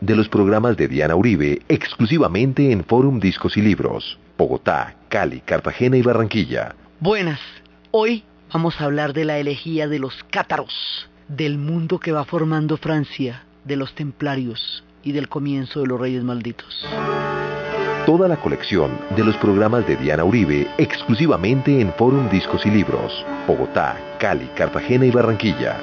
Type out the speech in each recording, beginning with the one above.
de los programas de Diana Uribe exclusivamente en Forum Discos y Libros. Bogotá, Cali, Cartagena y Barranquilla. Buenas, hoy vamos a hablar de la elegía de los cátaros, del mundo que va formando Francia, de los templarios y del comienzo de los reyes malditos. Toda la colección de los programas de Diana Uribe exclusivamente en Forum Discos y Libros. Bogotá, Cali, Cartagena y Barranquilla.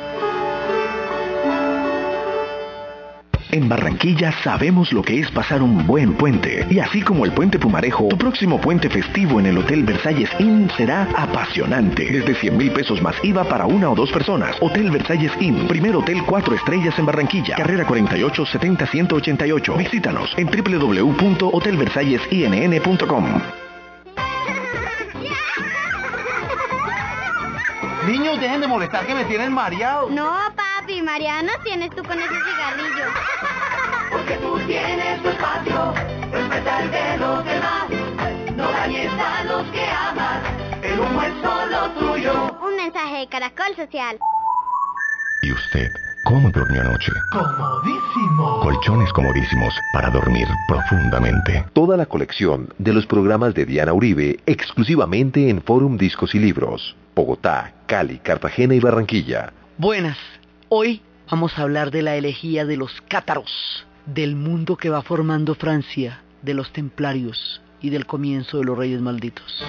En Barranquilla sabemos lo que es pasar un buen puente. Y así como el puente Pumarejo, tu próximo puente festivo en el Hotel Versalles Inn será apasionante. Desde 100 mil pesos más IVA para una o dos personas. Hotel Versalles Inn, primer hotel 4 estrellas en Barranquilla. Carrera 48 70 188. Visítanos en www.hotelversallesinn.com. Niños, dejen de molestar que me tienen mareado. No, papi, Mariana, tienes tú con ese cigarrillo. Porque tú tienes tu espacio, respeta el de los demás. No dañes a los que amas, el humo es solo tuyo. Un mensaje de Caracol Social. ¿Y usted cómo durmió anoche? Comodísimo. Colchones comodísimos para dormir profundamente. Toda la colección de los programas de Diana Uribe exclusivamente en Forum Discos y Libros. Bogotá, Cali, Cartagena y Barranquilla. Buenas, hoy vamos a hablar de la elegía de los cátaros, del mundo que va formando Francia, de los templarios y del comienzo de los reyes malditos.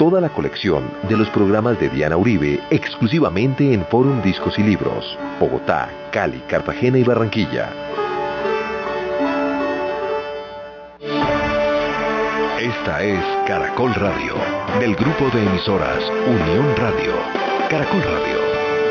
Toda la colección de los programas de Diana Uribe exclusivamente en Forum Discos y Libros. Bogotá, Cali, Cartagena y Barranquilla. Esta es Caracol Radio, del grupo de emisoras Unión Radio. Caracol Radio,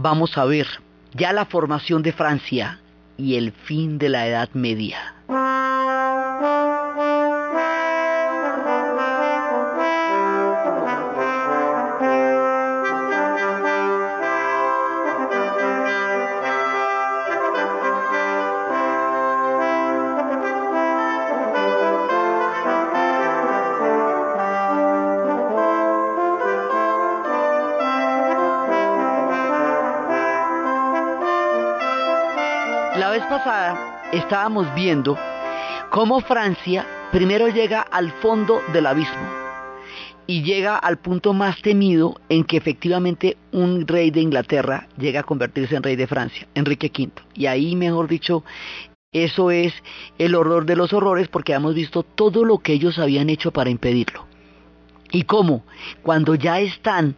vamos a ver ya la formación de Francia y el fin de la Edad Media pasada estábamos viendo cómo Francia primero llega al fondo del abismo y llega al punto más temido en que efectivamente un rey de Inglaterra llega a convertirse en rey de Francia, Enrique V. Y ahí, mejor dicho, eso es el horror de los horrores porque hemos visto todo lo que ellos habían hecho para impedirlo. Y cómo, cuando ya están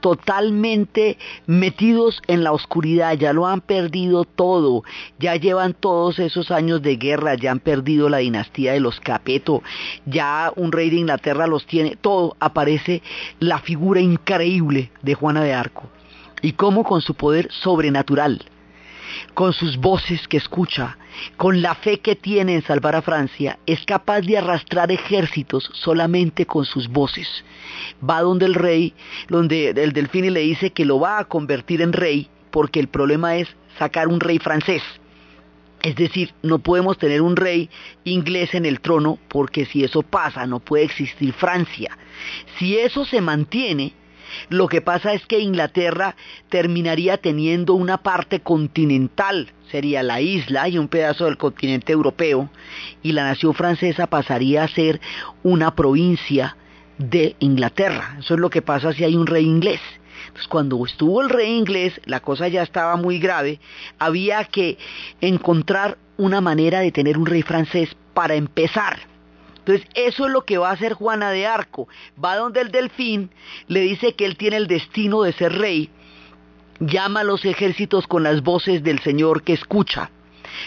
totalmente metidos en la oscuridad, ya lo han perdido todo, ya llevan todos esos años de guerra, ya han perdido la dinastía de los Capeto, ya un rey de Inglaterra los tiene, todo, aparece la figura increíble de Juana de Arco. Y cómo con su poder sobrenatural, con sus voces que escucha, con la fe que tiene en salvar a Francia, es capaz de arrastrar ejércitos solamente con sus voces. Va donde el rey, donde el delfín le dice que lo va a convertir en rey, porque el problema es sacar un rey francés. Es decir, no podemos tener un rey inglés en el trono, porque si eso pasa, no puede existir Francia. Si eso se mantiene, lo que pasa es que Inglaterra terminaría teniendo una parte continental, sería la isla y un pedazo del continente europeo, y la nación francesa pasaría a ser una provincia de Inglaterra. Eso es lo que pasa si hay un rey inglés. Entonces, cuando estuvo el rey inglés, la cosa ya estaba muy grave, había que encontrar una manera de tener un rey francés para empezar. Entonces, eso es lo que va a hacer Juana de Arco. Va donde el delfín, le dice que él tiene el destino de ser rey, llama a los ejércitos con las voces del Señor que escucha.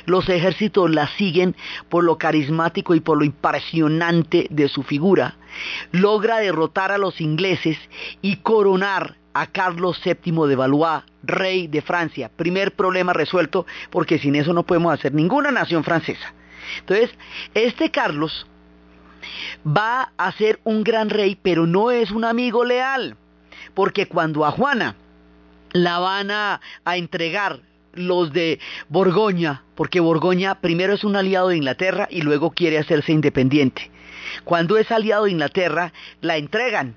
Los ejércitos la siguen por lo carismático y por lo impresionante de su figura. Logra derrotar a los ingleses y coronar a Carlos VII de Valois, rey de Francia. Primer problema resuelto, porque sin eso no podemos hacer ninguna nación francesa. Entonces, este Carlos va a ser un gran rey, pero no es un amigo leal, porque cuando a Juana la van a, entregar los de Borgoña, porque Borgoña primero es un aliado de Inglaterra y luego quiere hacerse independiente. Cuando es aliado de Inglaterra, la entregan.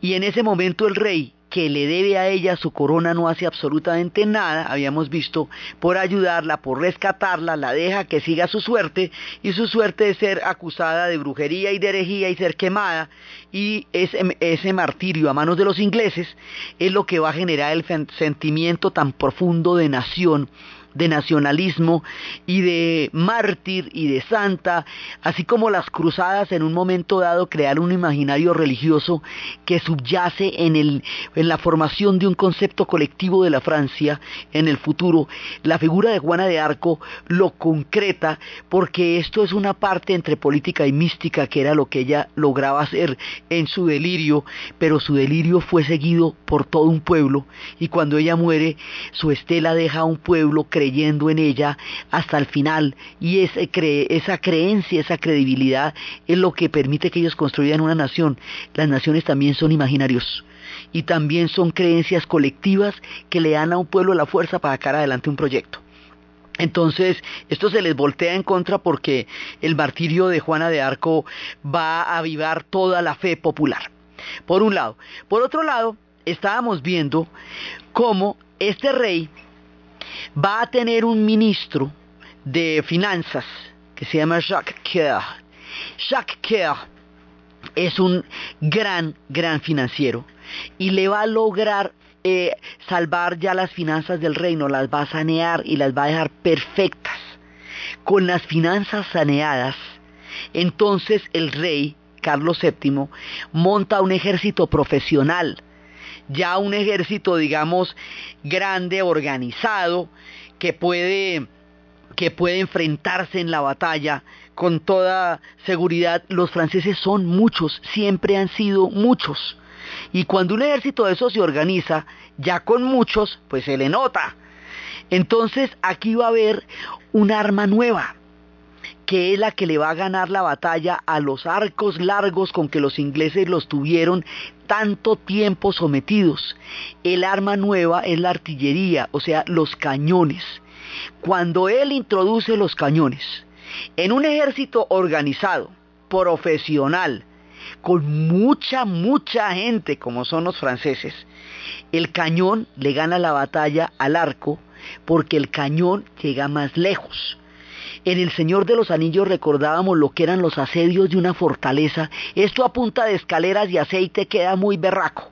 Y en ese momento el rey que le debe a ella su corona no hace absolutamente nada, habíamos visto, por ayudarla, por rescatarla, la deja que siga su suerte y su suerte es ser acusada de brujería y de herejía y ser quemada y ese, ese martirio a manos de los ingleses es lo que va a generar el sentimiento tan profundo de nación de nacionalismo y de mártir y de santa, así como las cruzadas en un momento dado crear un imaginario religioso que subyace en, el, en la formación de un concepto colectivo de la Francia en el futuro. La figura de Juana de Arco lo concreta porque esto es una parte entre política y mística que era lo que ella lograba hacer en su delirio, pero su delirio fue seguido por todo un pueblo y cuando ella muere su estela deja a un pueblo creyendo en ella hasta el final y cre esa creencia, esa credibilidad es lo que permite que ellos construyan una nación. Las naciones también son imaginarios y también son creencias colectivas que le dan a un pueblo la fuerza para sacar adelante un proyecto. Entonces, esto se les voltea en contra porque el martirio de Juana de Arco va a avivar toda la fe popular. Por un lado. Por otro lado, estábamos viendo cómo este rey va a tener un ministro de finanzas que se llama Jacques Coeur. Jacques Coeur es un gran, gran financiero y le va a lograr eh, salvar ya las finanzas del reino, las va a sanear y las va a dejar perfectas. Con las finanzas saneadas, entonces el rey, Carlos VII, monta un ejército profesional ya un ejército, digamos, grande, organizado, que puede, que puede enfrentarse en la batalla con toda seguridad. Los franceses son muchos, siempre han sido muchos. Y cuando un ejército de esos se organiza, ya con muchos, pues se le nota. Entonces aquí va a haber un arma nueva, que es la que le va a ganar la batalla a los arcos largos con que los ingleses los tuvieron tanto tiempo sometidos. El arma nueva es la artillería, o sea, los cañones. Cuando él introduce los cañones en un ejército organizado, profesional, con mucha, mucha gente como son los franceses, el cañón le gana la batalla al arco porque el cañón llega más lejos. En El Señor de los Anillos recordábamos lo que eran los asedios de una fortaleza. Esto a punta de escaleras y aceite queda muy berraco.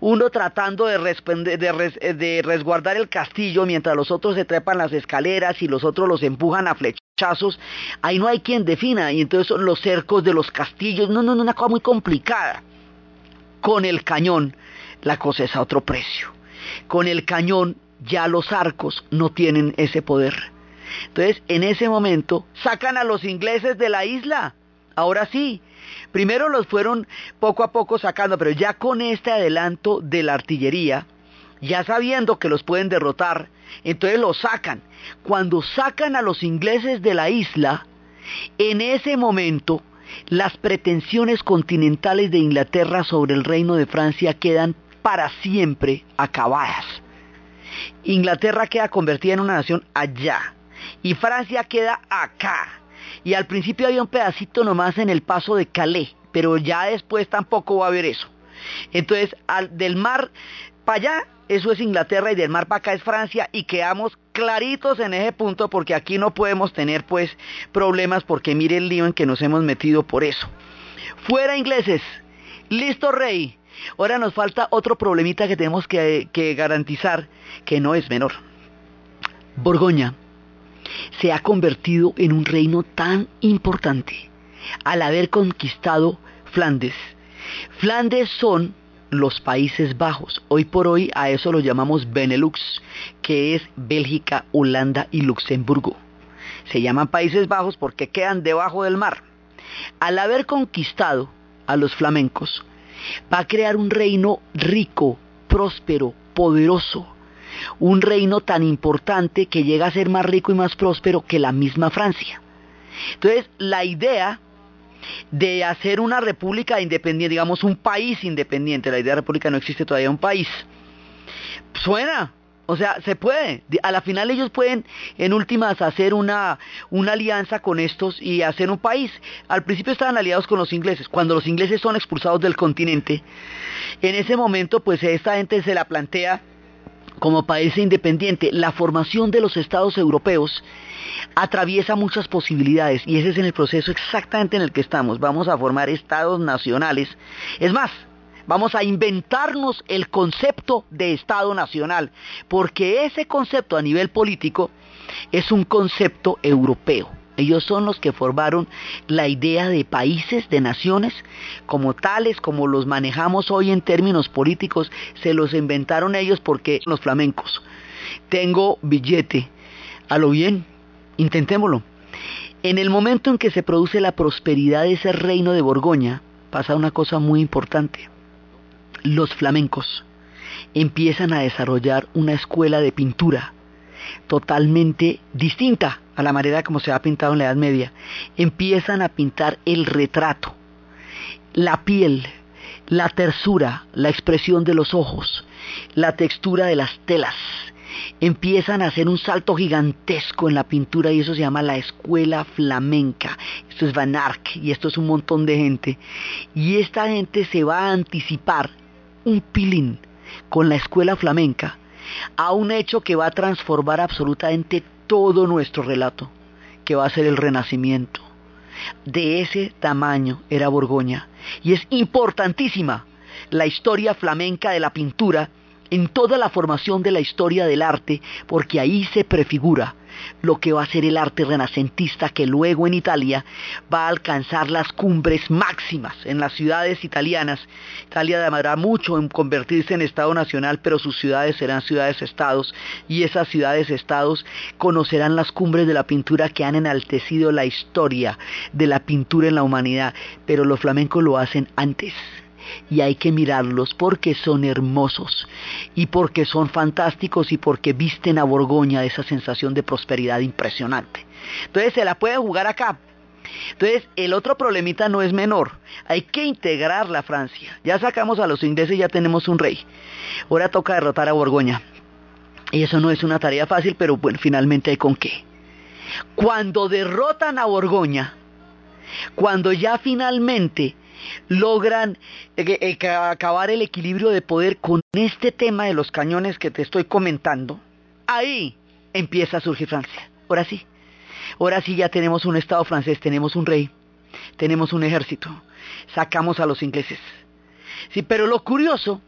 Uno tratando de, resguardar el castillo mientras los otros se trepan las escaleras y los otros los empujan a flechazos. Ahí no hay quien defina. Y entonces son los cercos de los castillos. No, no, no, una cosa muy complicada. Con el cañón la cosa es a otro precio. Con el cañón ya los arcos no tienen ese poder. Entonces, en ese momento, sacan a los ingleses de la isla. Ahora sí. Primero los fueron poco a poco sacando, pero ya con este adelanto de la artillería, ya sabiendo que los pueden derrotar, entonces los sacan. Cuando sacan a los ingleses de la isla, en ese momento las pretensiones continentales de Inglaterra sobre el reino de Francia quedan para siempre acabadas. Inglaterra queda convertida en una nación allá, y Francia queda acá. Y al principio había un pedacito nomás en el paso de Calais, pero ya después tampoco va a haber eso. Entonces, al, del mar para allá, eso es Inglaterra y del mar para acá es Francia y quedamos claritos en ese punto porque aquí no podemos tener pues problemas porque mire el lío en que nos hemos metido por eso. Fuera ingleses, listo rey. Ahora nos falta otro problemita que tenemos que, que garantizar que no es menor. Borgoña se ha convertido en un reino tan importante al haber conquistado Flandes. Flandes son los Países Bajos. Hoy por hoy a eso lo llamamos Benelux, que es Bélgica, Holanda y Luxemburgo. Se llaman Países Bajos porque quedan debajo del mar. Al haber conquistado a los flamencos, va a crear un reino rico, próspero, poderoso, un reino tan importante que llega a ser más rico y más próspero que la misma Francia. Entonces, la idea de hacer una república independiente, digamos un país independiente, la idea de república no existe todavía un país, suena, o sea, se puede. A la final ellos pueden, en últimas, hacer una, una alianza con estos y hacer un país. Al principio estaban aliados con los ingleses. Cuando los ingleses son expulsados del continente, en ese momento, pues esta gente se la plantea como país independiente. La formación de los estados europeos atraviesa muchas posibilidades y ese es en el proceso exactamente en el que estamos. Vamos a formar estados nacionales. Es más, Vamos a inventarnos el concepto de Estado Nacional, porque ese concepto a nivel político es un concepto europeo. Ellos son los que formaron la idea de países, de naciones, como tales, como los manejamos hoy en términos políticos, se los inventaron ellos porque los flamencos. Tengo billete, a lo bien, intentémoslo. En el momento en que se produce la prosperidad de ese reino de Borgoña, pasa una cosa muy importante los flamencos empiezan a desarrollar una escuela de pintura totalmente distinta a la manera como se ha pintado en la Edad Media. Empiezan a pintar el retrato, la piel, la tersura, la expresión de los ojos, la textura de las telas. Empiezan a hacer un salto gigantesco en la pintura y eso se llama la escuela flamenca. Esto es Van Ark y esto es un montón de gente. Y esta gente se va a anticipar un pilín con la escuela flamenca a un hecho que va a transformar absolutamente todo nuestro relato, que va a ser el renacimiento. De ese tamaño era Borgoña. Y es importantísima la historia flamenca de la pintura en toda la formación de la historia del arte, porque ahí se prefigura lo que va a ser el arte renacentista que luego en Italia va a alcanzar las cumbres máximas en las ciudades italianas. Italia demandará mucho en convertirse en Estado nacional, pero sus ciudades serán ciudades-estados y esas ciudades-estados conocerán las cumbres de la pintura que han enaltecido la historia de la pintura en la humanidad, pero los flamencos lo hacen antes y hay que mirarlos porque son hermosos y porque son fantásticos y porque visten a Borgoña esa sensación de prosperidad impresionante. Entonces se la puede jugar acá. Entonces el otro problemita no es menor, hay que integrar la Francia. Ya sacamos a los ingleses ya tenemos un rey. Ahora toca derrotar a Borgoña. Y eso no es una tarea fácil, pero bueno, finalmente hay con qué. Cuando derrotan a Borgoña, cuando ya finalmente logran eh, eh, acabar el equilibrio de poder con este tema de los cañones que te estoy comentando, ahí empieza a surgir Francia. Ahora sí, ahora sí ya tenemos un Estado francés, tenemos un rey, tenemos un ejército, sacamos a los ingleses. Sí, pero lo curioso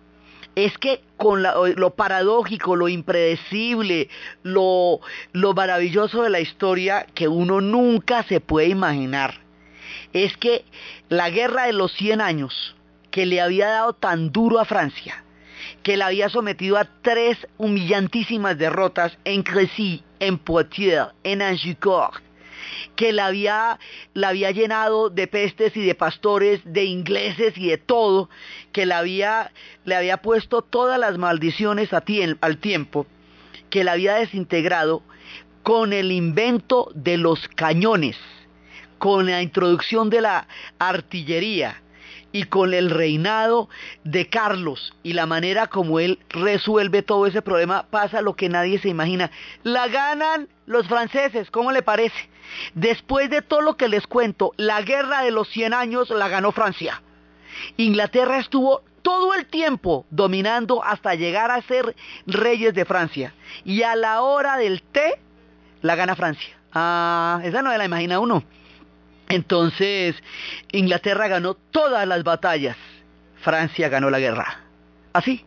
es que con lo paradójico, lo impredecible, lo, lo maravilloso de la historia que uno nunca se puede imaginar, es que la guerra de los 100 años, que le había dado tan duro a Francia, que la había sometido a tres humillantísimas derrotas en Crecy, en Poitiers, en Angicourt, que la había, la había llenado de pestes y de pastores, de ingleses y de todo, que la había, le había puesto todas las maldiciones al tiempo, que la había desintegrado con el invento de los cañones con la introducción de la artillería y con el reinado de Carlos y la manera como él resuelve todo ese problema, pasa lo que nadie se imagina. La ganan los franceses, ¿cómo le parece? Después de todo lo que les cuento, la guerra de los 100 años la ganó Francia. Inglaterra estuvo todo el tiempo dominando hasta llegar a ser reyes de Francia. Y a la hora del té, la gana Francia. Ah, esa no se la imagina uno. Entonces, Inglaterra ganó todas las batallas, Francia ganó la guerra. Así,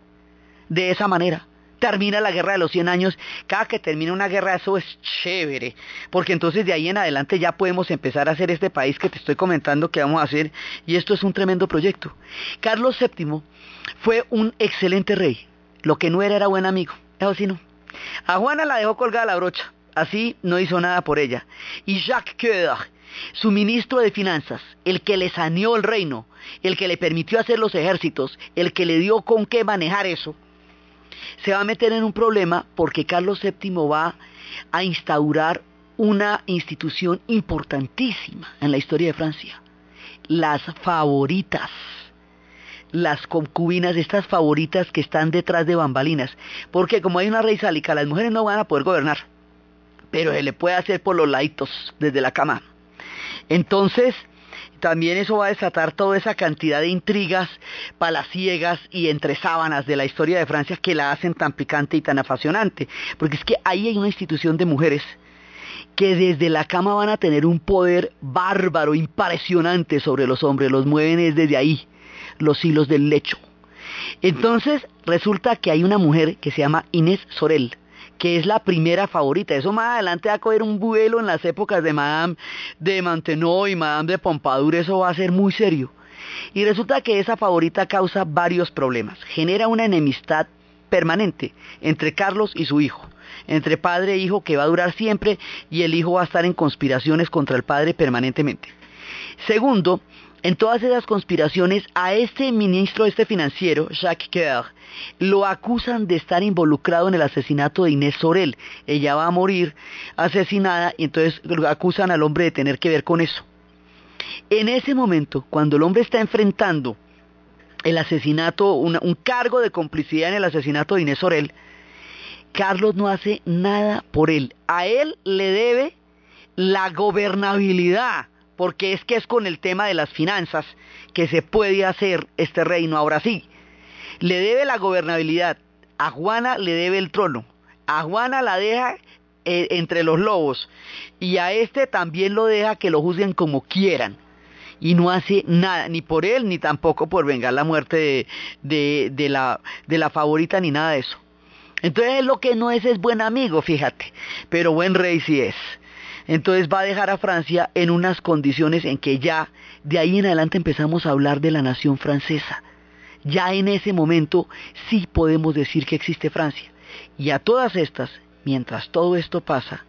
de esa manera. Termina la guerra de los 100 años. Cada que termina una guerra, eso es chévere. Porque entonces de ahí en adelante ya podemos empezar a hacer este país que te estoy comentando que vamos a hacer. Y esto es un tremendo proyecto. Carlos VII fue un excelente rey. Lo que no era era buen amigo. Eso sí no. A Juana la dejó colgada la brocha. Así no hizo nada por ella. Y Jacques Coeur su ministro de Finanzas, el que le saneó el reino, el que le permitió hacer los ejércitos, el que le dio con qué manejar eso, se va a meter en un problema porque Carlos VII va a instaurar una institución importantísima en la historia de Francia, las favoritas, las concubinas, estas favoritas que están detrás de bambalinas, porque como hay una rey sálica, las mujeres no van a poder gobernar, pero se le puede hacer por los laitos desde la cama. Entonces, también eso va a desatar toda esa cantidad de intrigas palaciegas y entre sábanas de la historia de Francia que la hacen tan picante y tan apasionante. Porque es que ahí hay una institución de mujeres que desde la cama van a tener un poder bárbaro, impresionante sobre los hombres, los mueven desde ahí, los hilos del lecho. Entonces resulta que hay una mujer que se llama Inés Sorel, que es la primera favorita. Eso más adelante va a coger un vuelo en las épocas de Madame de Maintenon y Madame de Pompadour, eso va a ser muy serio. Y resulta que esa favorita causa varios problemas. Genera una enemistad permanente entre Carlos y su hijo, entre padre e hijo que va a durar siempre y el hijo va a estar en conspiraciones contra el padre permanentemente. Segundo, en todas esas conspiraciones, a este ministro, este financiero, Jacques Coeur, lo acusan de estar involucrado en el asesinato de Inés Sorel. Ella va a morir asesinada y entonces lo acusan al hombre de tener que ver con eso. En ese momento, cuando el hombre está enfrentando el asesinato, un cargo de complicidad en el asesinato de Inés Sorel, Carlos no hace nada por él. A él le debe la gobernabilidad porque es que es con el tema de las finanzas que se puede hacer este reino ahora sí. Le debe la gobernabilidad, a Juana le debe el trono, a Juana la deja eh, entre los lobos y a este también lo deja que lo juzguen como quieran y no hace nada, ni por él, ni tampoco por vengar la muerte de, la, de la favorita, ni nada de eso. Entonces lo que no es es buen amigo, fíjate, pero buen rey sí es. Entonces va a dejar a Francia en unas condiciones en que ya de ahí en adelante empezamos a hablar de la nación francesa. Ya en ese momento sí podemos decir que existe Francia. Y a todas estas, mientras todo esto pasa,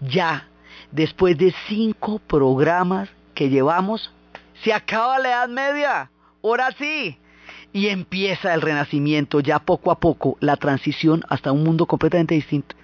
ya después de cinco programas que llevamos, se acaba la Edad Media. Ahora sí. Y empieza el renacimiento, ya poco a poco, la transición hasta un mundo completamente distinto.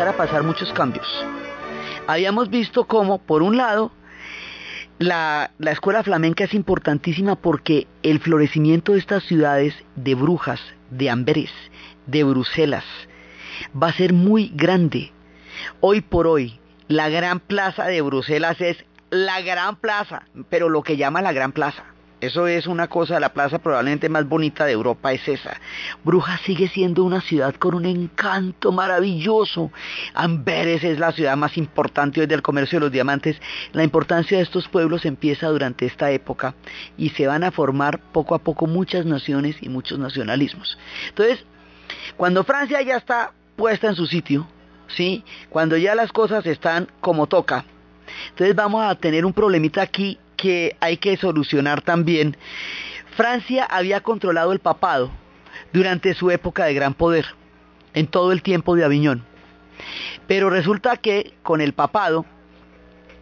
A pasar muchos cambios. Habíamos visto cómo, por un lado, la, la, escuela flamenca es importantísima porque el florecimiento de estas ciudades de Brujas, de Amberes, de Bruselas, va a ser muy grande. Hoy por hoy, la gran plaza de Bruselas es la gran plaza, pero lo que llama la gran plaza. Eso es una cosa, la plaza probablemente más bonita de Europa es esa. Brujas sigue siendo una ciudad con un encanto maravilloso. Amberes es la ciudad más importante hoy del comercio de los diamantes. La importancia de estos pueblos empieza durante esta época y se van a formar poco a poco muchas naciones y muchos nacionalismos. Entonces, cuando Francia ya está puesta en su sitio, ¿sí? Cuando ya las cosas están como toca, entonces vamos a tener un problemita aquí que hay que solucionar también. Francia había controlado el papado durante su época de gran poder, en todo el tiempo de Aviñón. Pero resulta que con el papado,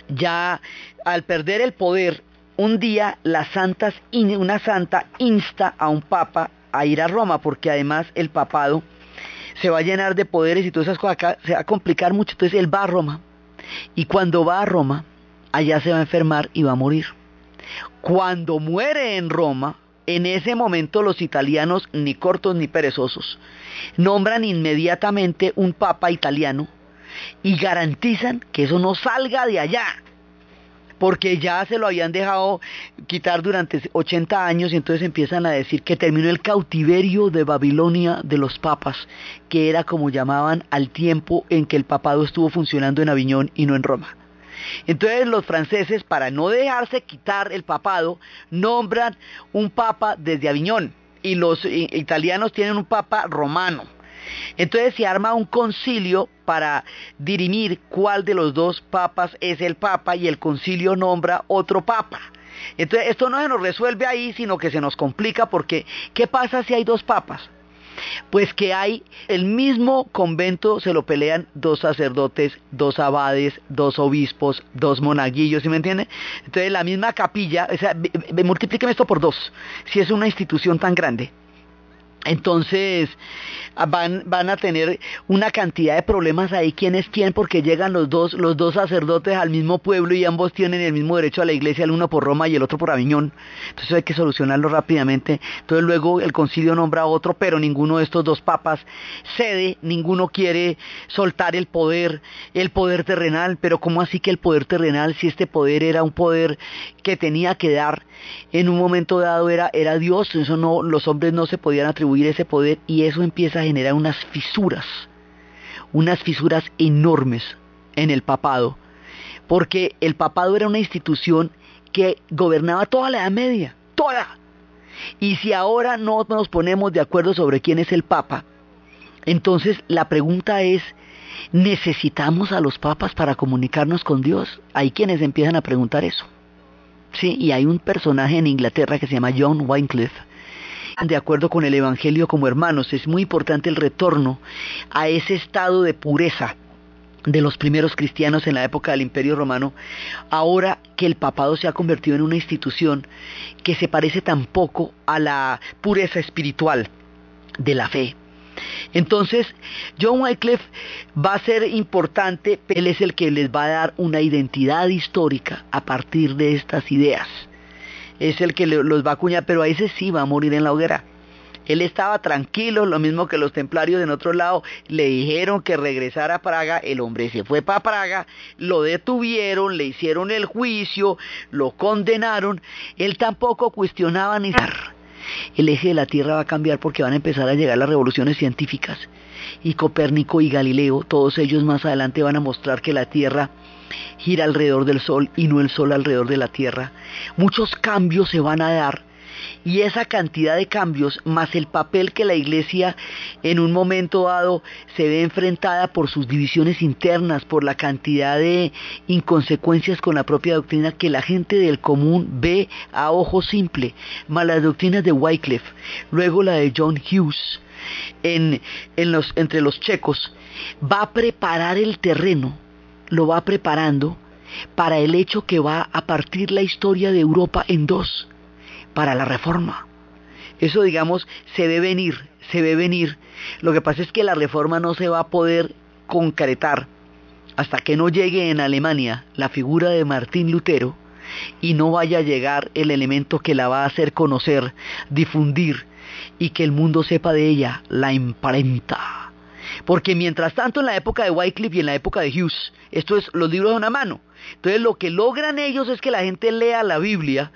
ya al perder el poder, un día las santas, una santa insta a un papa a ir a Roma, porque además el papado se va a llenar de poderes y todas esas cosas acá se va a complicar mucho. Entonces él va a Roma y cuando va a Roma allá se va a enfermar y va a morir. Cuando muere en Roma, en ese momento los italianos, ni cortos ni perezosos, nombran inmediatamente un papa italiano y garantizan que eso no salga de allá porque ya se lo habían dejado quitar durante 80 años y entonces empiezan a decir que terminó el cautiverio de Babilonia de los papas, que era como llamaban al tiempo en que el papado estuvo funcionando en Aviñón y no en Roma. Entonces los franceses, para no dejarse quitar el papado, nombran un papa desde Aviñón y los italianos tienen un papa romano. Entonces se arma un concilio para dirimir cuál de los dos papas es el papa y el concilio nombra otro papa. Entonces esto no se nos resuelve ahí, sino que se nos complica porque ¿qué pasa si hay dos papas? Pues que hay el mismo convento, se lo pelean dos sacerdotes, dos abades, dos obispos, dos monaguillos, ¿sí me entiende? Entonces la misma capilla, o sea, multiplíqueme esto por dos, si es una institución tan grande. Entonces van, van a tener una cantidad de problemas ahí quién es quién porque llegan los dos, los dos sacerdotes al mismo pueblo y ambos tienen el mismo derecho a la iglesia, el uno por Roma y el otro por Aviñón. Entonces hay que solucionarlo rápidamente. Entonces luego el concilio nombra a otro, pero ninguno de estos dos papas cede, ninguno quiere soltar el poder, el poder terrenal, pero ¿cómo así que el poder terrenal si este poder era un poder que tenía que dar en un momento dado era, era Dios, eso no, los hombres no se podían atribuir ese poder y eso empieza a generar unas fisuras, unas fisuras enormes en el papado, porque el papado era una institución que gobernaba toda la Edad Media, toda. Y si ahora no nos ponemos de acuerdo sobre quién es el papa, entonces la pregunta es, ¿necesitamos a los papas para comunicarnos con Dios? Hay quienes empiezan a preguntar eso. Sí, y hay un personaje en Inglaterra que se llama John Wycliffe. De acuerdo con el Evangelio como hermanos, es muy importante el retorno a ese estado de pureza de los primeros cristianos en la época del Imperio Romano, ahora que el papado se ha convertido en una institución que se parece tan poco a la pureza espiritual de la fe. Entonces, John Wycliffe va a ser importante, él es el que les va a dar una identidad histórica a partir de estas ideas. Es el que los va a acuñar, pero a ese sí va a morir en la hoguera. Él estaba tranquilo, lo mismo que los templarios en otro lado le dijeron que regresara a Praga, el hombre se fue para Praga, lo detuvieron, le hicieron el juicio, lo condenaron, él tampoco cuestionaba ni el eje de la Tierra va a cambiar porque van a empezar a llegar las revoluciones científicas. Y Copérnico y Galileo, todos ellos más adelante van a mostrar que la Tierra gira alrededor del Sol y no el Sol alrededor de la Tierra. Muchos cambios se van a dar y esa cantidad de cambios, más el papel que la Iglesia en un momento dado se ve enfrentada por sus divisiones internas, por la cantidad de inconsecuencias con la propia doctrina que la gente del común ve a ojo simple, más las doctrinas de Wycliffe, luego la de John Hughes, en, los, entre los checos, va a preparar el terreno, lo va preparando para el hecho que va a partir la historia de Europa en dos para la reforma. Eso, digamos, se ve venir, se ve venir. Lo que pasa es que la reforma no se va a poder concretar hasta que no llegue en Alemania la figura de Martín Lutero y no vaya a llegar el elemento que la va a hacer conocer, difundir y que el mundo sepa de ella, la imprenta. Porque mientras tanto en la época de Wycliffe y en la época de Hughes, esto es, los libros de una mano. Entonces lo que logran ellos es que la gente lea la Biblia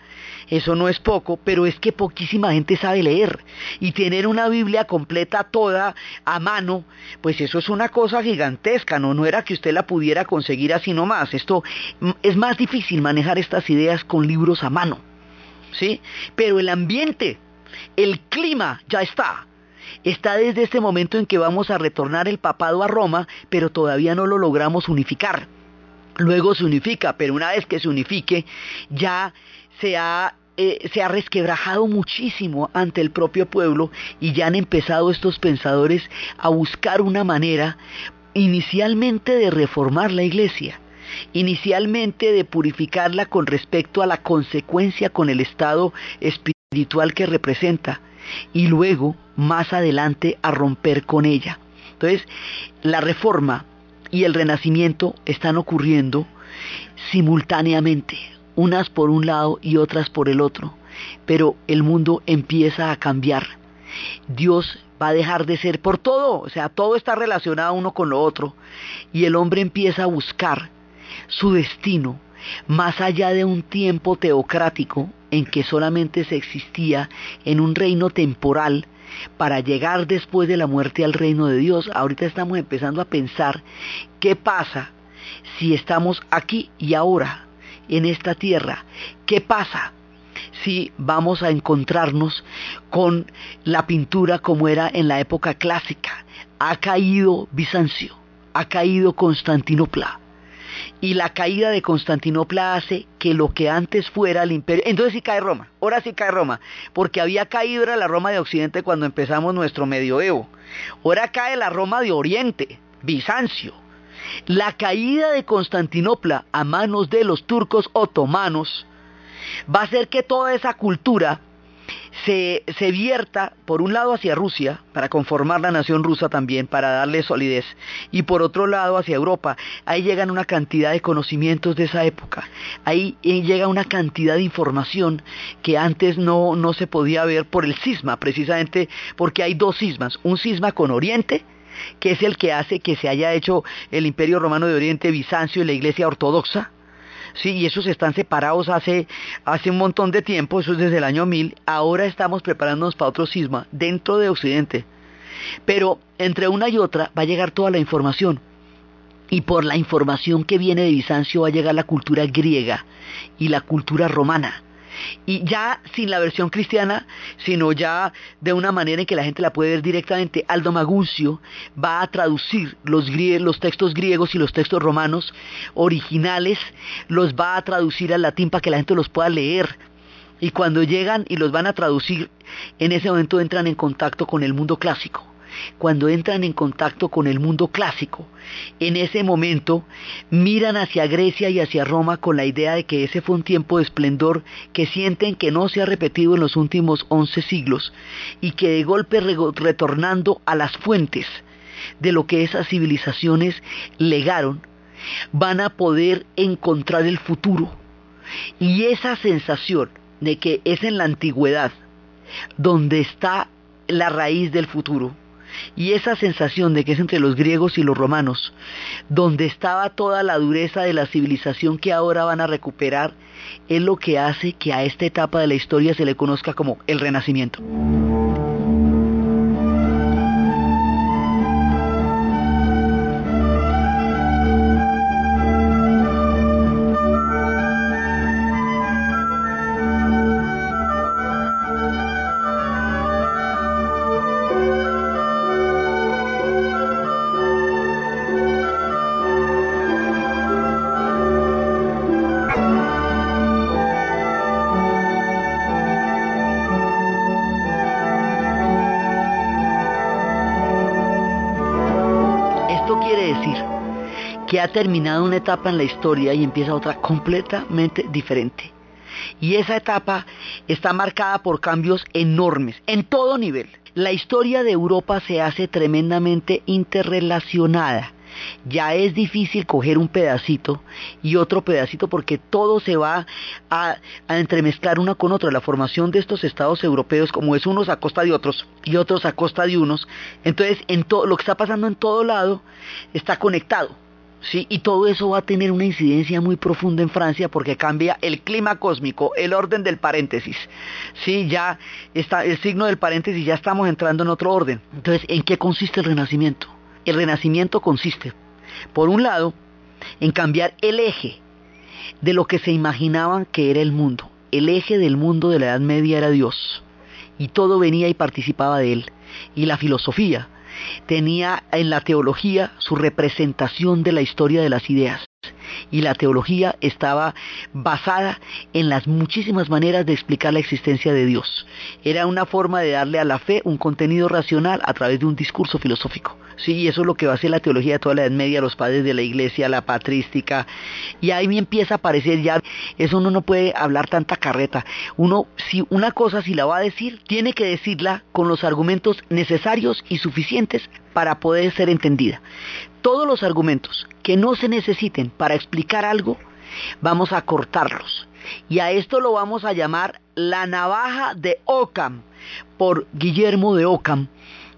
eso no es poco, pero es que poquísima gente sabe leer. Y tener una Biblia completa toda a mano, pues eso es una cosa gigantesca, ¿no? No era que usted la pudiera conseguir así nomás. Esto mm, es más difícil manejar estas ideas con libros a mano. ¿Sí? Pero el ambiente, el clima ya está está desde este momento en que vamos a retornar el papado a Roma, pero todavía no lo logramos unificar. Luego se unifica, pero una vez que se unifique, ya se ha, eh, se ha resquebrajado muchísimo ante el propio pueblo y ya han empezado estos pensadores a buscar una manera inicialmente de reformar la iglesia, inicialmente de purificarla con respecto a la consecuencia con el estado espiritual que representa y luego más adelante a romper con ella. Entonces, la reforma y el renacimiento están ocurriendo simultáneamente unas por un lado y otras por el otro. pero el mundo empieza a cambiar. Dios va a dejar de ser por todo, o sea, todo está relacionado uno con lo otro, y el hombre empieza a buscar su destino más allá de un tiempo teocrático en que solamente se existía en un reino temporal para llegar después de la muerte al reino de Dios. Ahorita estamos empezando a pensar qué pasa si estamos aquí y ahora en esta tierra. ¿Qué pasa si vamos a encontrarnos con la pintura como era en la época clásica? Ha caído Bizancio, ha caído Constantinopla y la caída de Constantinopla hace que lo que antes fuera el imperio, entonces sí cae Roma, ahora sí cae Roma, porque había caído la Roma de Occidente cuando empezamos nuestro medioevo, ahora cae la Roma de Oriente, Bizancio. La caída de Constantinopla a manos de los turcos otomanos va a hacer que toda esa cultura se, vierta por un lado hacia Rusia, para conformar la nación rusa también, para darle solidez, y por otro lado hacia Europa. Ahí llegan una cantidad de conocimientos de esa época, ahí llega una cantidad de información que antes no, no se podía ver por el cisma, precisamente porque hay dos cismas, un cisma con Oriente, que es el que hace que se haya hecho el Imperio Romano de Oriente, Bizancio y la Iglesia Ortodoxa, Sí, y esos están separados hace, hace un montón de tiempo, eso es desde el año 1000. Ahora estamos preparándonos para otro cisma dentro de Occidente. Pero entre una y otra va a llegar toda la información. Y por la información que viene de Bizancio va a llegar la cultura griega y la cultura romana y ya sin la versión cristiana, sino ya de una manera en que la gente la puede ver directamente. Aldo Maguncio va a traducir los, los textos griegos y los textos romanos originales, los va a traducir al latín para que la gente los pueda leer. Y cuando llegan y los van a traducir, en ese momento entran en contacto con el mundo clásico cuando entran en contacto con el mundo clásico, en ese momento miran hacia Grecia y hacia Roma con la idea de que ese fue un tiempo de esplendor que sienten que no se ha repetido en los últimos once siglos y que de golpe retornando a las fuentes de lo que esas civilizaciones legaron, van a poder encontrar el futuro. Y esa sensación de que es en la antigüedad donde está la raíz del futuro, y esa sensación de que es entre los griegos y los romanos, donde estaba toda la dureza de la civilización que ahora van a recuperar, es lo que hace que a esta etapa de la historia se le conozca como el Renacimiento. Ha terminado una etapa en la historia y empieza otra completamente diferente. Y esa etapa está marcada por cambios enormes en todo nivel. La historia de Europa se hace tremendamente interrelacionada. Ya es difícil coger un pedacito y otro pedacito porque todo se va a, entremezclar una con otra. La formación de estos estados europeos, como es unos a costa de otros y otros a costa de unos, entonces lo que está pasando en todo lado está conectado. ¿Sí? Y todo eso va a tener una incidencia muy profunda en Francia porque cambia el clima cósmico, el orden del paréntesis, ¿sí? Ya está el signo del paréntesis, ya estamos entrando en otro orden. Entonces, ¿en qué consiste el renacimiento? El renacimiento consiste, por un lado, en cambiar el eje de lo que se imaginaban que era el mundo. El eje del mundo de la Edad Media era Dios, y todo venía y participaba de él. Y la filosofía, tenía en la teología su representación de la historia de las ideas. Y la teología estaba basada en las muchísimas maneras de explicar la existencia de Dios. Era una forma de darle a la fe un contenido racional a través de un discurso filosófico. Sí, eso es lo que va a hacer la teología de toda la Edad Media, los padres de la iglesia, la patrística. Y ahí me empieza a aparecer ya, eso uno no puede hablar tanta carreta. Uno, si una cosa si la va a decir, tiene que decirla con los argumentos necesarios y suficientes para poder ser entendida. Todos los argumentos que no se necesiten para explicar algo, vamos a cortarlos. Y a esto lo vamos a llamar la navaja de Ockham, por Guillermo de Ockham,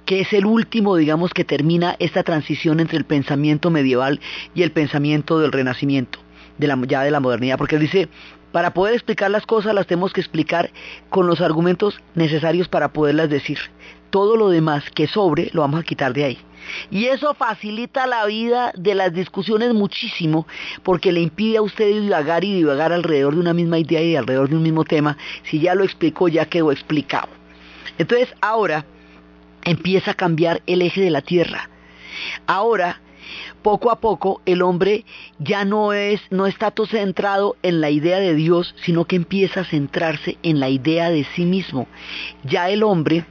que es el último, digamos, que termina esta transición entre el pensamiento medieval y el pensamiento del renacimiento, ya de la modernidad, porque él dice, para poder explicar las cosas las tenemos que explicar con los argumentos necesarios para poderlas decir. Todo lo demás que sobre lo vamos a quitar de ahí. Y eso facilita la vida de las discusiones muchísimo porque le impide a usted divagar y divagar alrededor de una misma idea y alrededor de un mismo tema. Si ya lo explicó, ya quedó explicado. Entonces ahora empieza a cambiar el eje de la Tierra. Ahora, poco a poco, el hombre ya no es, no está todo centrado en la idea de Dios, sino que empieza a centrarse en la idea de sí mismo. Ya el hombre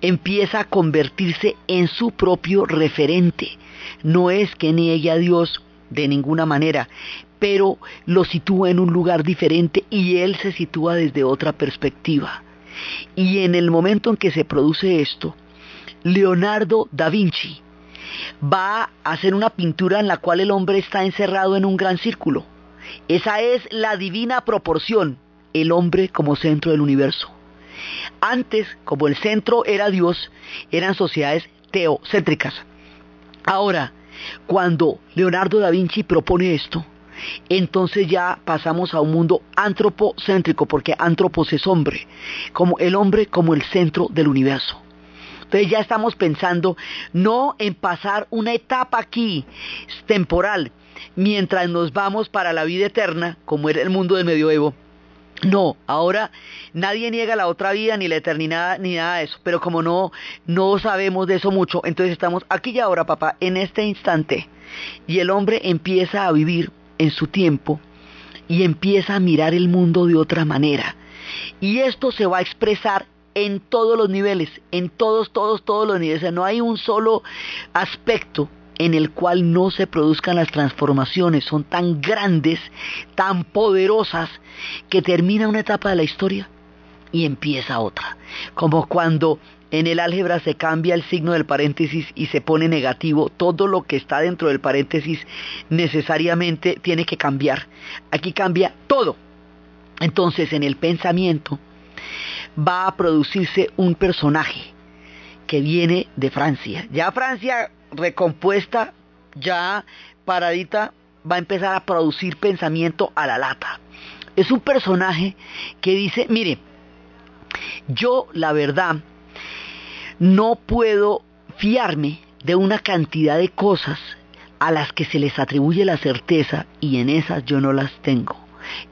empieza a convertirse en su propio referente. No es que niegue a Dios de ninguna manera, pero lo sitúa en un lugar diferente y él se sitúa desde otra perspectiva. Y en el momento en que se produce esto, Leonardo da Vinci va a hacer una pintura en la cual el hombre está encerrado en un gran círculo. Esa es la divina proporción, el hombre como centro del universo. Antes, como el centro era Dios, eran sociedades teocéntricas. Ahora, cuando Leonardo da Vinci propone esto, entonces ya pasamos a un mundo antropocéntrico, porque antropos es hombre, como el hombre como el centro del universo. Entonces ya estamos pensando no en pasar una etapa aquí temporal, mientras nos vamos para la vida eterna, como era el mundo del medioevo, no, ahora nadie niega la otra vida, ni la eternidad, ni nada de eso. Pero como no, no sabemos de eso mucho, entonces estamos aquí y ahora, papá, en este instante. Y el hombre empieza a vivir en su tiempo y empieza a mirar el mundo de otra manera. Y esto se va a expresar en todos los niveles, en todos, todos, todos los niveles. no hay un solo aspecto en el cual no se produzcan las transformaciones, son tan grandes, tan poderosas, que termina una etapa de la historia y empieza otra. Como cuando en el álgebra se cambia el signo del paréntesis y se pone negativo, todo lo que está dentro del paréntesis necesariamente tiene que cambiar. Aquí cambia todo. Entonces en el pensamiento va a producirse un personaje que viene de Francia. Ya Francia recompuesta, ya paradita, va a empezar a producir pensamiento a la lata. Es un personaje que dice, mire, yo la verdad no puedo fiarme de una cantidad de cosas a las que se les atribuye la certeza y en esas yo no las tengo.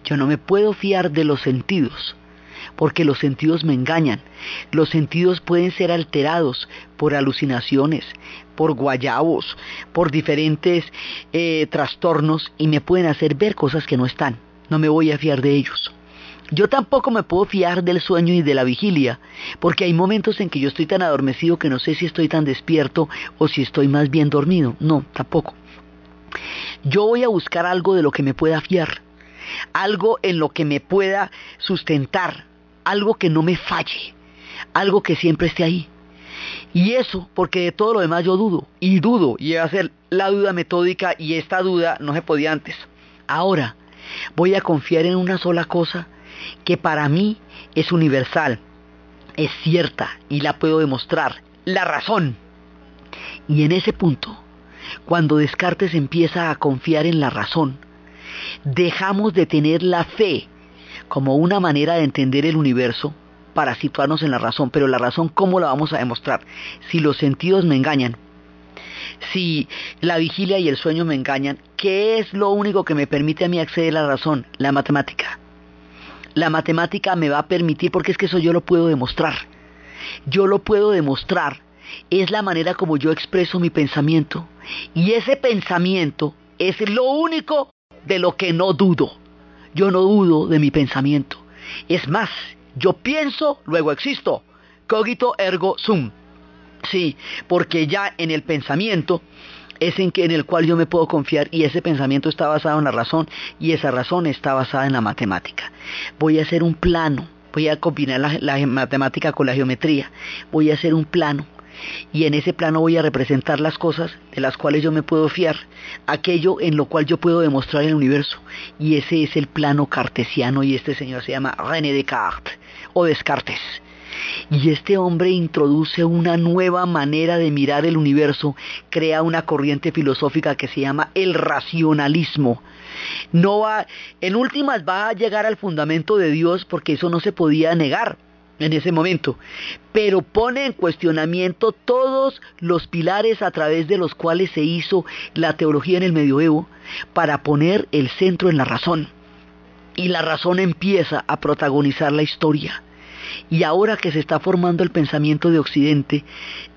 Yo no me puedo fiar de los sentidos porque los sentidos me engañan. Los sentidos pueden ser alterados por alucinaciones, por guayabos, por diferentes eh, trastornos y me pueden hacer ver cosas que no están. No me voy a fiar de ellos. Yo tampoco me puedo fiar del sueño y de la vigilia, porque hay momentos en que yo estoy tan adormecido que no sé si estoy tan despierto o si estoy más bien dormido. No, tampoco. Yo voy a buscar algo de lo que me pueda fiar, algo en lo que me pueda sustentar, algo que no me falle, algo que siempre esté ahí. Y eso porque de todo lo demás yo dudo, y dudo, y va ser la duda metódica, y esta duda no se podía antes. Ahora voy a confiar en una sola cosa que para mí es universal, es cierta y la puedo demostrar, la razón. Y en ese punto, cuando Descartes empieza a confiar en la razón, dejamos de tener la fe como una manera de entender el universo para situarnos en la razón, pero la razón cómo la vamos a demostrar? Si los sentidos me engañan, si la vigilia y el sueño me engañan, ¿qué es lo único que me permite a mí acceder a la razón? La matemática. La matemática me va a permitir, porque es que eso yo lo puedo demostrar. Yo lo puedo demostrar. Es la manera como yo expreso mi pensamiento. Y ese pensamiento es lo único de lo que no dudo. Yo no dudo de mi pensamiento. Es más, yo pienso, luego existo. Cogito ergo sum. Sí, porque ya en el pensamiento es en, que, en el cual yo me puedo confiar y ese pensamiento está basado en la razón y esa razón está basada en la matemática. Voy a hacer un plano, voy a combinar la, la matemática con la geometría, voy a hacer un plano y en ese plano voy a representar las cosas de las cuales yo me puedo fiar, aquello en lo cual yo puedo demostrar el universo. Y ese es el plano cartesiano y este señor se llama René Descartes o Descartes. Y este hombre introduce una nueva manera de mirar el universo, crea una corriente filosófica que se llama el racionalismo. No va, en últimas va a llegar al fundamento de Dios porque eso no se podía negar en ese momento, pero pone en cuestionamiento todos los pilares a través de los cuales se hizo la teología en el medioevo para poner el centro en la razón. Y la razón empieza a protagonizar la historia. Y ahora que se está formando el pensamiento de Occidente,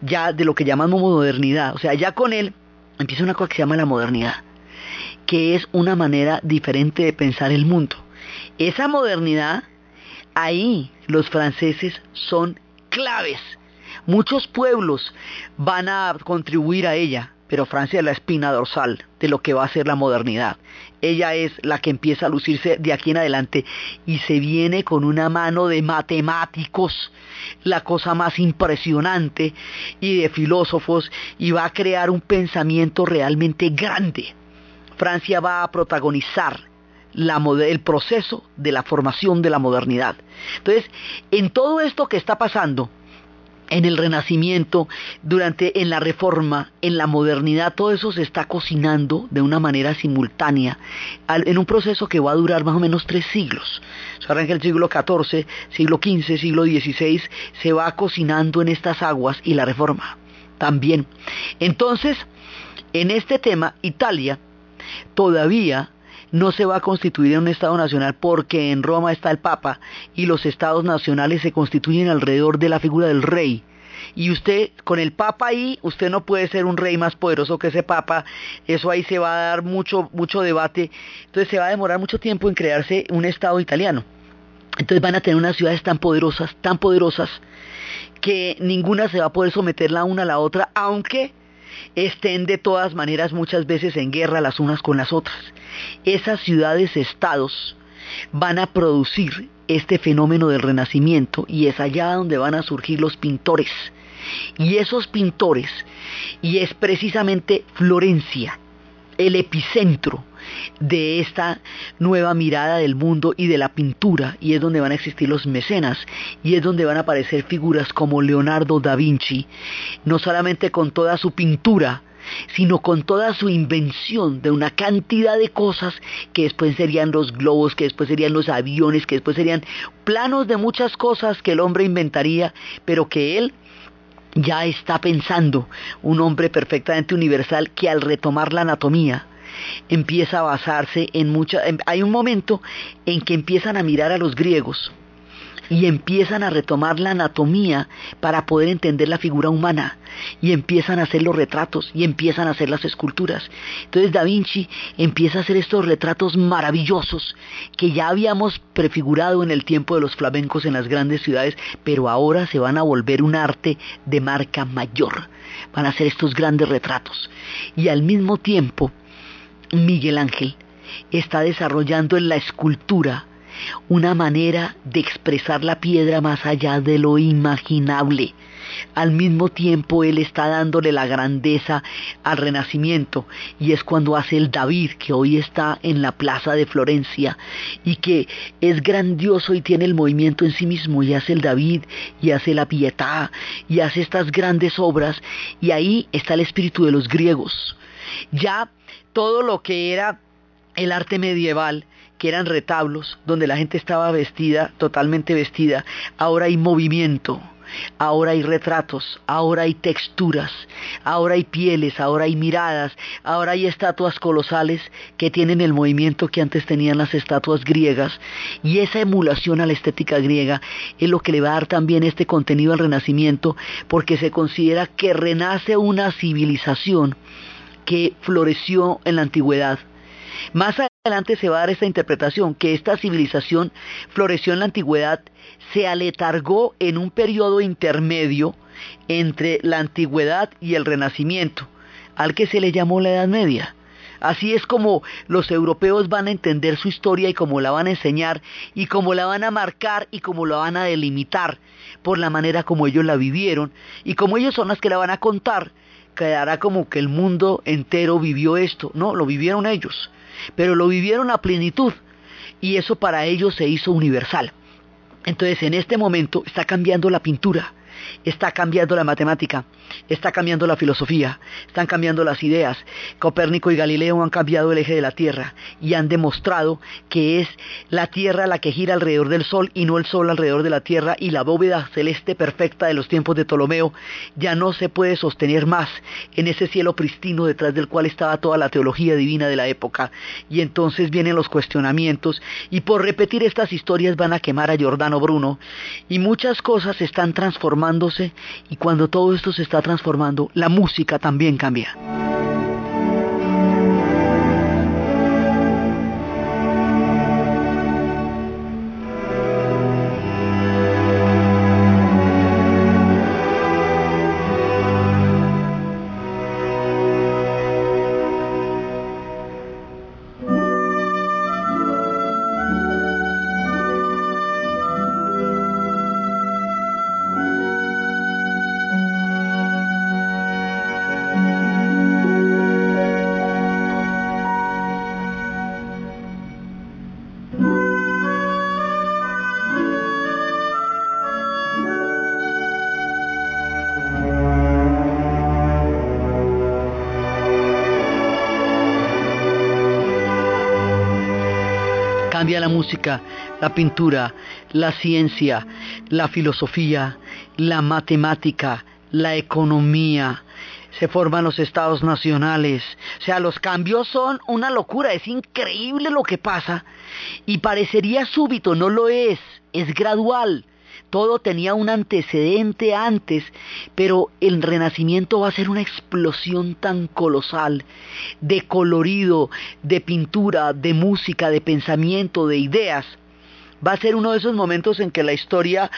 ya de lo que llamamos modernidad, o sea, ya con él empieza una cosa que se llama la modernidad, que es una manera diferente de pensar el mundo. Esa modernidad, ahí los franceses son claves. Muchos pueblos van a contribuir a ella, pero Francia es la espina dorsal de lo que va a ser la modernidad. Ella es la que empieza a lucirse de aquí en adelante y se viene con una mano de matemáticos, la cosa más impresionante, y de filósofos, y va a crear un pensamiento realmente grande. Francia va a protagonizar el proceso de la formación de la modernidad. Entonces, en todo esto que está pasando, en el renacimiento, durante en la reforma, en la modernidad, todo eso se está cocinando de una manera simultánea, en un proceso que va a durar más o menos tres siglos. Se arranca el siglo XIV, siglo XV, siglo XVI, se va cocinando en estas aguas y la reforma también. Entonces, en este tema, Italia todavía no se va a constituir en un Estado nacional porque en Roma está el Papa y los Estados nacionales se constituyen alrededor de la figura del rey. Y usted, con el Papa ahí, usted no puede ser un rey más poderoso que ese Papa. Eso ahí se va a dar mucho, mucho debate. Entonces se va a demorar mucho tiempo en crearse un Estado italiano. Entonces van a tener unas ciudades tan poderosas, tan poderosas, que ninguna se va a poder someter la una a la otra, aunque estén de todas maneras muchas veces en guerra las unas con las otras. Esas ciudades-estados van a producir este fenómeno del renacimiento y es allá donde van a surgir los pintores. Y esos pintores, y es precisamente Florencia, el epicentro de esta nueva mirada del mundo y de la pintura, y es donde van a existir los mecenas, y es donde van a aparecer figuras como Leonardo da Vinci, no solamente con toda su pintura, sino con toda su invención de una cantidad de cosas que después serían los globos, que después serían los aviones, que después serían planos de muchas cosas que el hombre inventaría, pero que él ya está pensando, un hombre perfectamente universal que al retomar la anatomía, empieza a basarse en mucha... Hay un momento en que empiezan a mirar a los griegos y empiezan a retomar la anatomía para poder entender la figura humana y empiezan a hacer los retratos y empiezan a hacer las esculturas. Entonces Da Vinci empieza a hacer estos retratos maravillosos que ya habíamos prefigurado en el tiempo de los flamencos en las grandes ciudades, pero ahora se van a volver un arte de marca mayor. Van a hacer estos grandes retratos y al mismo tiempo Miguel Ángel está desarrollando en la escultura una manera de expresar la piedra más allá de lo imaginable. Al mismo tiempo él está dándole la grandeza al renacimiento y es cuando hace el David que hoy está en la plaza de Florencia y que es grandioso y tiene el movimiento en sí mismo y hace el David y hace la Pietà y hace estas grandes obras y ahí está el espíritu de los griegos. Ya todo lo que era el arte medieval, que eran retablos, donde la gente estaba vestida, totalmente vestida, ahora hay movimiento, ahora hay retratos, ahora hay texturas, ahora hay pieles, ahora hay miradas, ahora hay estatuas colosales que tienen el movimiento que antes tenían las estatuas griegas, y esa emulación a la estética griega es lo que le va a dar también este contenido al renacimiento, porque se considera que renace una civilización que floreció en la antigüedad. Más adelante se va a dar esta interpretación, que esta civilización floreció en la antigüedad, se aletargó en un periodo intermedio entre la antigüedad y el renacimiento, al que se le llamó la Edad Media. Así es como los europeos van a entender su historia y cómo la van a enseñar y cómo la van a marcar y cómo la van a delimitar por la manera como ellos la vivieron y como ellos son las que la van a contar, quedará como que el mundo entero vivió esto. No, lo vivieron ellos, pero lo vivieron a plenitud y eso para ellos se hizo universal. Entonces en este momento está cambiando la pintura está cambiando la matemática, está cambiando la filosofía, están cambiando las ideas. Copérnico y Galileo han cambiado el eje de la Tierra y han demostrado que es la Tierra la que gira alrededor del Sol y no el Sol alrededor de la Tierra y la bóveda celeste perfecta de los tiempos de Ptolomeo ya no se puede sostener más en ese cielo pristino detrás del cual estaba toda la teología divina de la época. Y entonces vienen los cuestionamientos y por repetir estas historias van a quemar a Giordano Bruno y muchas cosas se están transformando y cuando todo esto se está transformando, la música también cambia. Cambia la música, la pintura, la ciencia, la filosofía, la matemática, la economía, se forman los estados nacionales. O sea, los cambios son una locura, es increíble lo que pasa. Y parecería súbito, no lo es, es gradual todo tenía un antecedente antes, pero el renacimiento va a ser una explosión tan colosal de colorido, de pintura, de música, de pensamiento, de ideas. Va a ser uno de esos momentos en que la historia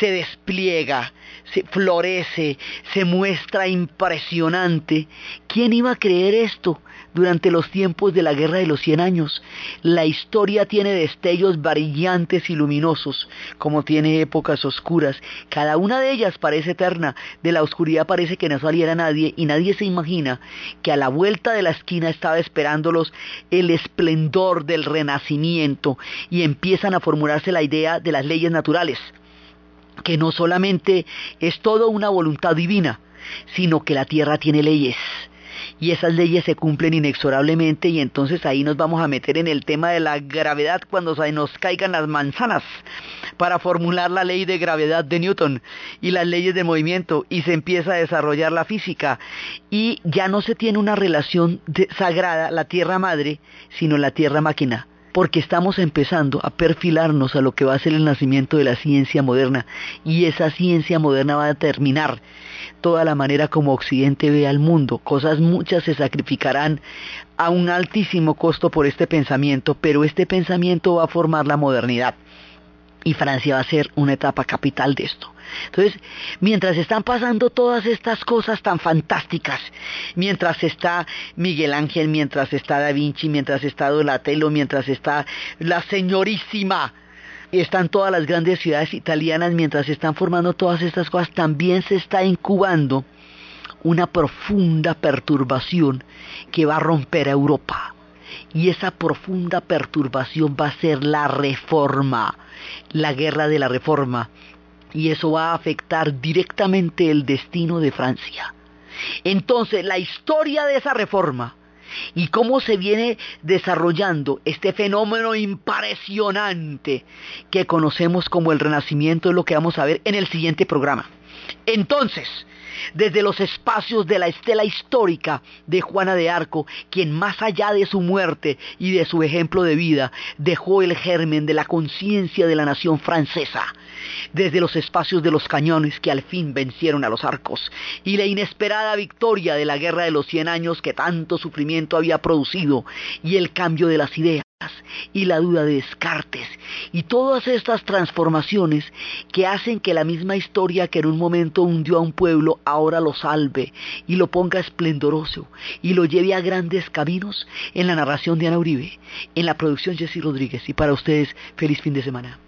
se despliega, se florece, se muestra impresionante. ¿Quién iba a creer esto? Durante los tiempos de la Guerra de los Cien Años. La historia tiene destellos brillantes y luminosos, como tiene épocas oscuras. Cada una de ellas parece eterna, de la oscuridad parece que no saliera nadie y nadie se imagina que a la vuelta de la esquina estaba esperándolos el esplendor del renacimiento y empiezan a formularse la idea de las leyes naturales, que no solamente es todo una voluntad divina, sino que la tierra tiene leyes y esas leyes se cumplen inexorablemente y entonces ahí nos vamos a meter en el tema de la gravedad cuando se nos caigan las manzanas para formular la ley de gravedad de Newton y las leyes de movimiento y se empieza a desarrollar la física. Y ya no se tiene una relación sagrada la tierra madre sino la tierra máquina porque estamos empezando a perfilarnos a lo que va a ser el nacimiento de la ciencia moderna. Y esa ciencia moderna va a determinar toda la manera como Occidente ve al mundo. Cosas muchas se sacrificarán a un altísimo costo por este pensamiento, pero este pensamiento va a formar la modernidad. Y Francia va a ser una etapa capital de esto. Entonces, mientras están pasando todas estas cosas tan fantásticas, mientras está Miguel Ángel, mientras está Da Vinci, mientras está Donatello, mientras está la señorísima están todas las grandes ciudades italianas, mientras se están formando todas estas cosas, también se está incubando una profunda perturbación que va a romper a Europa. Y esa profunda perturbación va a ser la reforma, la guerra de la reforma. Y eso va a afectar directamente el destino de Francia. Entonces, la historia de esa reforma y cómo se viene desarrollando este fenómeno impresionante que conocemos como el renacimiento es lo que vamos a ver en el siguiente programa. Entonces, desde los espacios de la estela histórica de Juana de Arco, quien más allá de su muerte y de su ejemplo de vida, dejó el germen de la conciencia de la nación francesa, desde los espacios de los cañones que al fin vencieron a los arcos, y la inesperada victoria de la guerra de los cien años que tanto sufrimiento había producido, y el cambio de las ideas, y la duda de Descartes, y todas estas transformaciones que hacen que la misma historia que en un momento hundió a un pueblo ahora lo salve y lo ponga esplendoroso y lo lleve a grandes caminos en la narración de Ana Uribe, en la producción Jessy Rodríguez. Y para ustedes, feliz fin de semana.